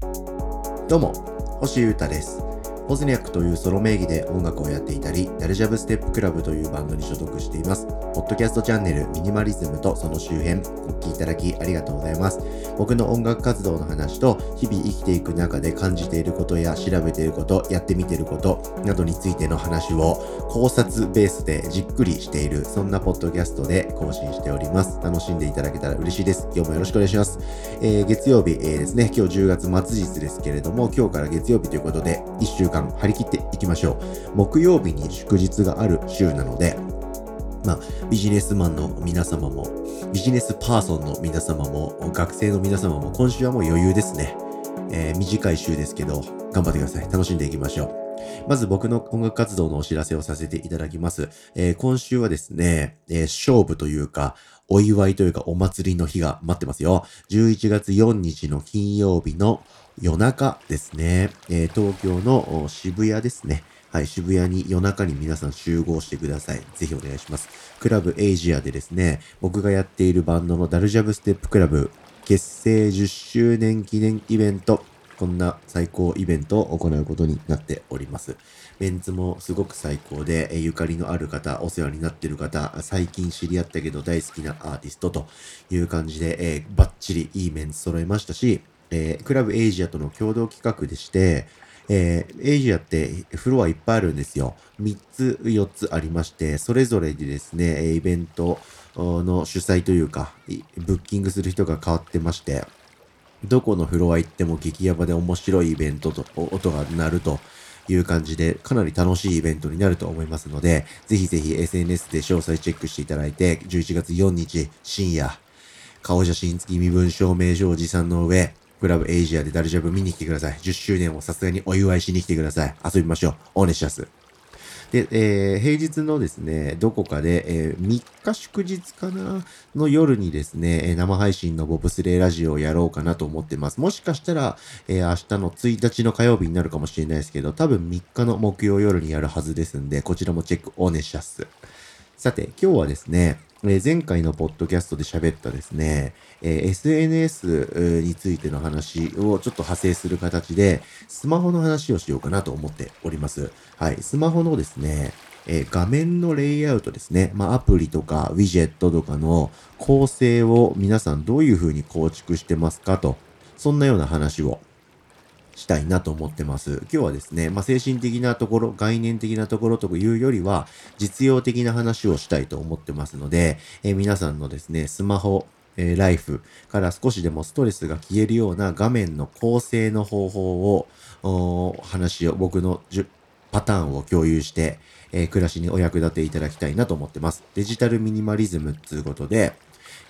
どうも、星優太です。ポズニャックというソロ名義で音楽をやっていたり、ダルジャブステップクラブというバンドに所属しています。ポッドキャストチャンネルミニマリズムとその周辺、お聞きいただきありがとうございます。僕の音楽活動の話と、日々生きていく中で感じていることや調べていること、やってみていることなどについての話を考察ベースでじっくりしている、そんなポッドキャストで更新しております。楽しんでいただけたら嬉しいです。今日もよろしくお願いします。えー月曜日、えーですね、今日10月末日ですけれども、今日から月曜日ということで、1週間張り切っていきましょう。木曜日に祝日がある週なので、まあ、ビジネスマンの皆様も、ビジネスパーソンの皆様も、学生の皆様も、今週はもう余裕ですね。えー短い週ですけど、頑張ってください。楽しんでいきましょう。まず僕の音楽活動のお知らせをさせていただきます。えー今週はですね、えー勝負というか、お祝いというかお祭りの日が待ってますよ。11月4日の金曜日の夜中ですね。えー東京の渋谷ですね。はい、渋谷に夜中に皆さん集合してください。ぜひお願いします。クラブエイジアでですね、僕がやっているバンドのダルジャブステップクラブ結成10周年記念イベント、こんな最高イベントを行うことになっております。メンツもすごく最高で、えゆかりのある方、お世話になっている方、最近知り合ったけど大好きなアーティストという感じで、えーバッチリいいメンツ揃いましたし、えークラブエイジアとの共同企画でして、えーエイジアってフロアいっぱいあるんですよ。3つ、4つありまして、それぞれでですね、イベントの主催というか、ブッキングする人が変わってまして、どこのフロア行っても激ヤバで面白いイベントと、音が鳴るという感じで、かなり楽しいイベントになると思いますので、ぜひぜひ SNS で詳細チェックしていただいて、11月4日深夜、顔写真付き身分証明書を持参の上、クラブエイジアでダルジャブ見に来てください。10周年をさすがにお祝いしに来てください。遊びましょう。お願いします。で、えー平日のですね、どこかで、えー3日祝日かなの夜にですね、え生配信のボブスレーラジオをやろうかなと思ってます。もしかしたら、えー明日の1日の火曜日になるかもしれないですけど、多分3日の木曜夜にやるはずですんで、こちらもチェックお願いします。さて、今日はですね、え前回のポッドキャストで喋ったですね、え SNS についての話をちょっと派生する形で、スマホの話をしようかなと思っております。はい、スマホのですね、え画面のレイアウトですね。まあ、アプリとかウィジェットとかの構成を皆さんどういう風に構築してますかと、そんなような話をしたいなと思ってます。今日はですね、まあ、精神的なところ、概念的なところというよりは、実用的な話をしたいと思ってますので、えー皆さんのですね、スマホ、えーライフから少しでもストレスが消えるような画面の構成の方法を、話を、僕のじゅパターンを共有して、えー暮らしにお役立ていただきたいなと思ってます。デジタルミニマリズムっていうことで、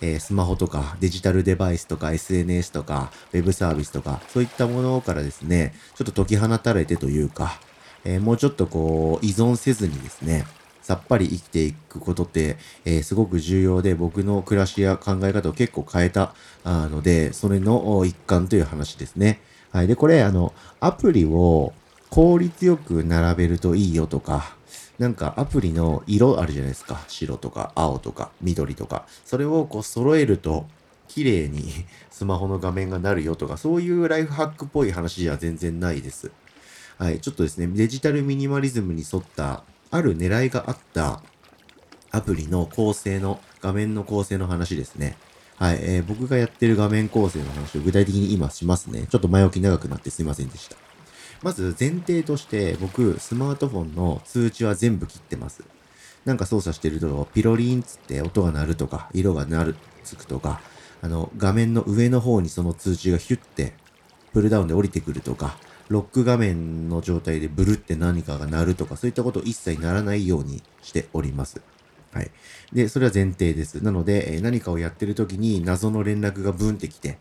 えースマホとかデジタルデバイスとか SNS とかウェブサービスとかそういったものからですね、ちょっと解き放たれてというか、えーもうちょっとこう依存せずにですね、さっぱり生きていくことって、えーすごく重要で僕の暮らしや考え方を結構変えたので、それの一環という話ですね。はい。で、これ、あの、アプリを効率よく並べるといいよとか、なんかアプリの色あるじゃないですか。白とか青とか緑とか。それをこう揃えると綺麗に スマホの画面がなるよとか、そういうライフハックっぽい話じゃ全然ないです。はい。ちょっとですね、デジタルミニマリズムに沿った、ある狙いがあったアプリの構成の、画面の構成の話ですね。はい、えー僕がやってる画面構成の話を具体的に今しますね。ちょっと前置き長くなってすいませんでした。まず前提として僕、スマートフォンの通知は全部切ってます。なんか操作してると、ピロリンつって音が鳴るとか、色が鳴る、つくとか、あの、画面の上の方にその通知がヒュッて、プルダウンで降りてくるとか、ロック画面の状態でブルって何かが鳴るとか、そういったこと一切ならないようにしております。はい。で、それは前提です。なので、え何かをやってる時に謎の連絡がブンってきて、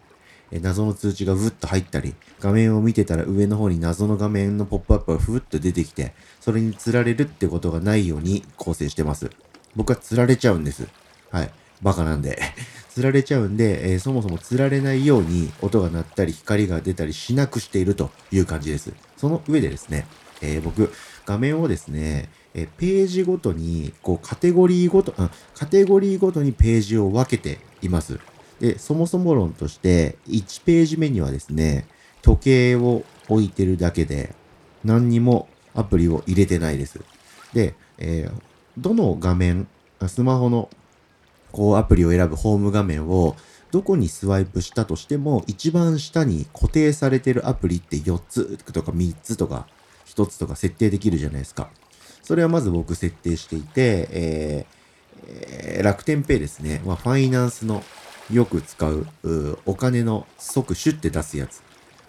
え謎の通知がブッと入ったり、画面を見てたら上の方に謎の画面のポップアップがふっと出てきて、それに釣られるってことがないように構成してます。僕は釣られちゃうんです。はい。バカなんで。釣られちゃうんで、えーそもそも釣られないように音が鳴ったり光が出たりしなくしているという感じです。その上でですね、えー僕、画面をですね、えーページごとに、こう、カテゴリーごと、あカテゴリーごとにページを分けています。で、そもそも論として、1ページ目にはですね、時計を置いてるだけで、何にもアプリを入れてないです。で、えー、どの画面、スマホのこうアプリを選ぶホーム画面をどこにスワイプしたとしても一番下に固定されてるアプリって4つとか3つとか1つとか設定できるじゃないですか。それはまず僕設定していて、えーえー、楽天ペイですね。まあ、ファイナンスのよく使うお金の即シュッて出すやつ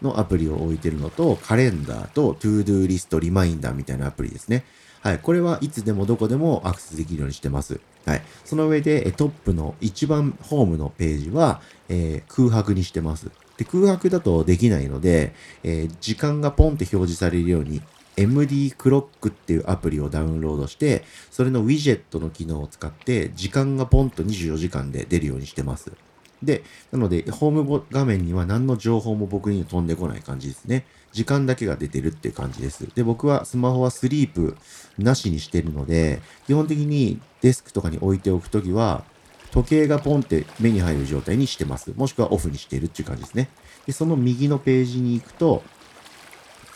のアプリを置いてるのと、カレンダーと ToDo リストリマインダーみたいなアプリですね。はい。これはいつでもどこでもアクセスできるようにしてます。はい。その上で、トップの一番ホームのページは、えー、空白にしてます。で、空白だとできないので、えー、時間がポンって表示されるように、MD クロックっていうアプリをダウンロードして、それのウィジェットの機能を使って、時間がポンと24時間で出るようにしてます。で、なので、ホーム画面には何の情報も僕に飛んでこない感じですね。時間だけが出てるっていう感じです。で、僕はスマホはスリープなしにしてるので、基本的にデスクとかに置いておくときは、時計がポンって目に入る状態にしてます。もしくはオフにしてるっていう感じですね。で、その右のページに行くと、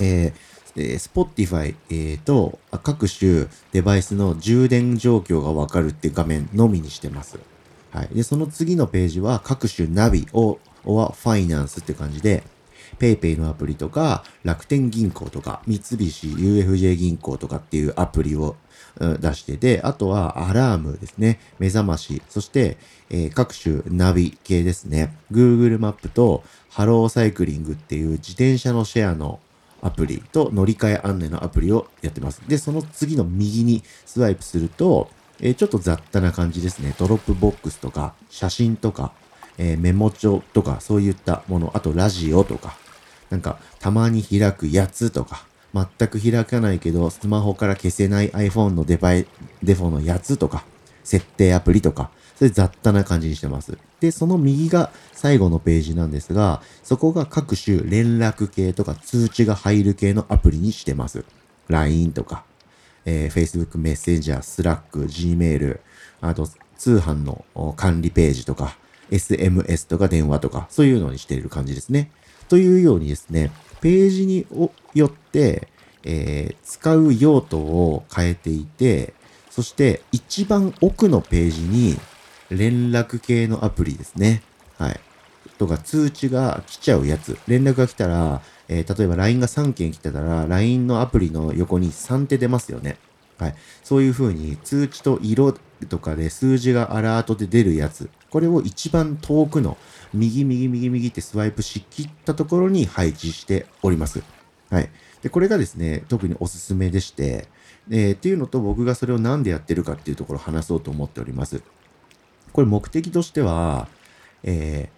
えー、えー、Spotify、えー、と各種デバイスの充電状況がわかるって画面のみにしてます。はい。で、その次のページは各種ナビを、はファイナンスって感じで、PayPay のアプリとか、楽天銀行とか、三菱 UFJ 銀行とかっていうアプリを出してて、あとはアラームですね。目覚まし。そして、えー、各種ナビ系ですね。Google マップと HELLO CYCLING っていう自転車のシェアのアプリと乗り換え案内のアプリをやってます。で、その次の右にスワイプすると、えー、ちょっと雑多な感じですね。 Dropbox とか、写真とか、えー、メモ帳とか、そういったもの、あとラジオとか、なんか、たまに開くやつとか、全く開かないけど、スマホから消せない iPhone のデバイ、デフォのやつとか、設定アプリとか、それ雑多な感じにしてます。で、その右が最後のページなんですが、そこが各種連絡系とか通知が入る系のアプリにしてます。LINE とか、えー、Facebook メッセンジャー、Slack、Gmail、あと通販の管理ページとか、SMS とか電話とか、そういうのにしている感じですね。というようにですね、ページによって、えー、使う用途を変えていて、そして一番奥のページに連絡系のアプリですね。はい。とか通知が来ちゃうやつ。連絡が来たら、えー、例えば LINE が3件来てたら、LINE のアプリの横に3手出ますよね。はい。そういう風に通知と色とかで数字がアラートで出るやつ。これを一番遠くの右右右右ってスワイプしきったところに配置しております。はい。で、これがですね、特におすすめでして、えー、っていうのと僕がそれを何でやってるかっていうところを話そうと思っております。これ目的としては、え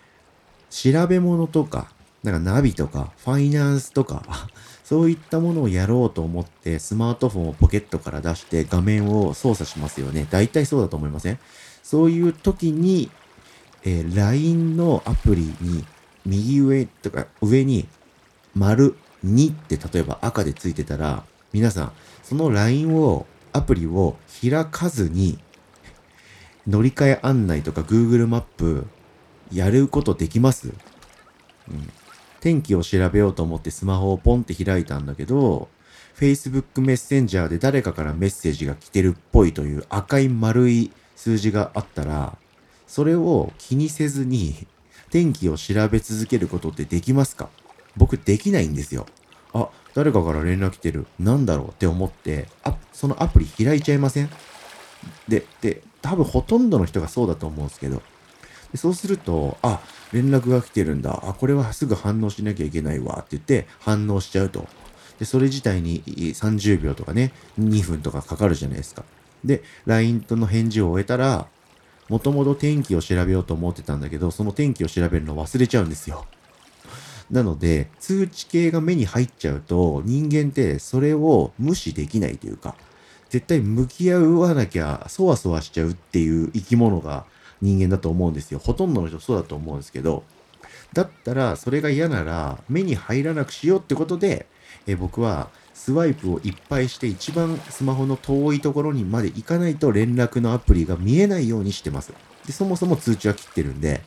ー、調べ物とか、なんかナビとか、ファイナンスとか、そういったものをやろうと思ってスマートフォンをポケットから出して画面を操作しますよね。大体そうだと思いません？そういう時に、えー、LINE のアプリに右上とか上に丸2って例えば赤でついてたら皆さんその LINE をアプリを開かずに乗り換え案内とか Google マップやることできます、うん、天気を調べようと思ってスマホをポンって開いたんだけど、Facebook メッセンジャーで誰かからメッセージが来てるっぽいという赤い丸い数字があったら、それを気にせずに天気を調べ続けることってできますか？僕できないんですよ。あ、誰かから連絡来てる。なんだろうって思って、あ、そのアプリ開いちゃいません？で、で、多分ほとんどの人がそうだと思うんですけど、でそうすると、あ、連絡が来てるんだ。あ、これはすぐ反応しなきゃいけないわって言って反応しちゃうと。で、それ自体に30秒とかね、2分とかかかるじゃないですか。で、LINE との返事を終えたら、もともと天気を調べようと思ってたんだけど、その天気を調べるの忘れちゃうんですよ。なので、通知系が目に入っちゃうと、人間ってそれを無視できないというか、絶対向き合わなきゃ、そわそわしちゃうっていう生き物が人間だと思うんですよ。ほとんどの人そうだと思うんですけど、だったらそれが嫌なら目に入らなくしようってことで、え僕はスワイプをいっぱいして一番スマホの遠いところにまで行かないと連絡のアプリが見えないようにしてます。で、そもそも通知は切ってるんで、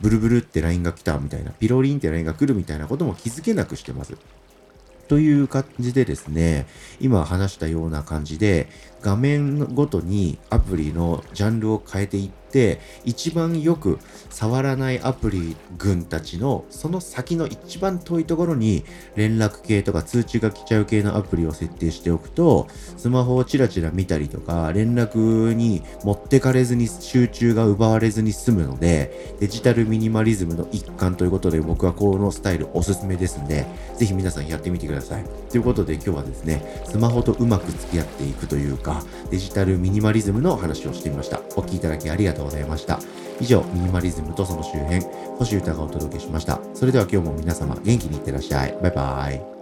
ブルブルって LINE が来たみたいな、ピロリンって LINE が来るみたいなことも気づけなくしてます。という感じでですね、今話したような感じで、画面ごとにアプリのジャンルを変えていって、一番よく触らないアプリ群たちのその先の一番遠いところに連絡系とか通知が来ちゃう系のアプリを設定しておくと、スマホをチラチラ見たりとか、連絡に持ってかれずに集中が奪われずに済むので、デジタルミニマリズムの一環ということで僕はこのスタイルおすすめですんで、ぜひ皆さんやってみてください。ということで今日はですね、スマホとうまく付き合っていくというか、デジタルミニマリズムの話をしてみました。お聴きいただきありがとうございました。以上、ミニマリズムとその周辺、星歌がお届けしました。それでは今日も皆様元気にいってらっしゃい。バイバイ。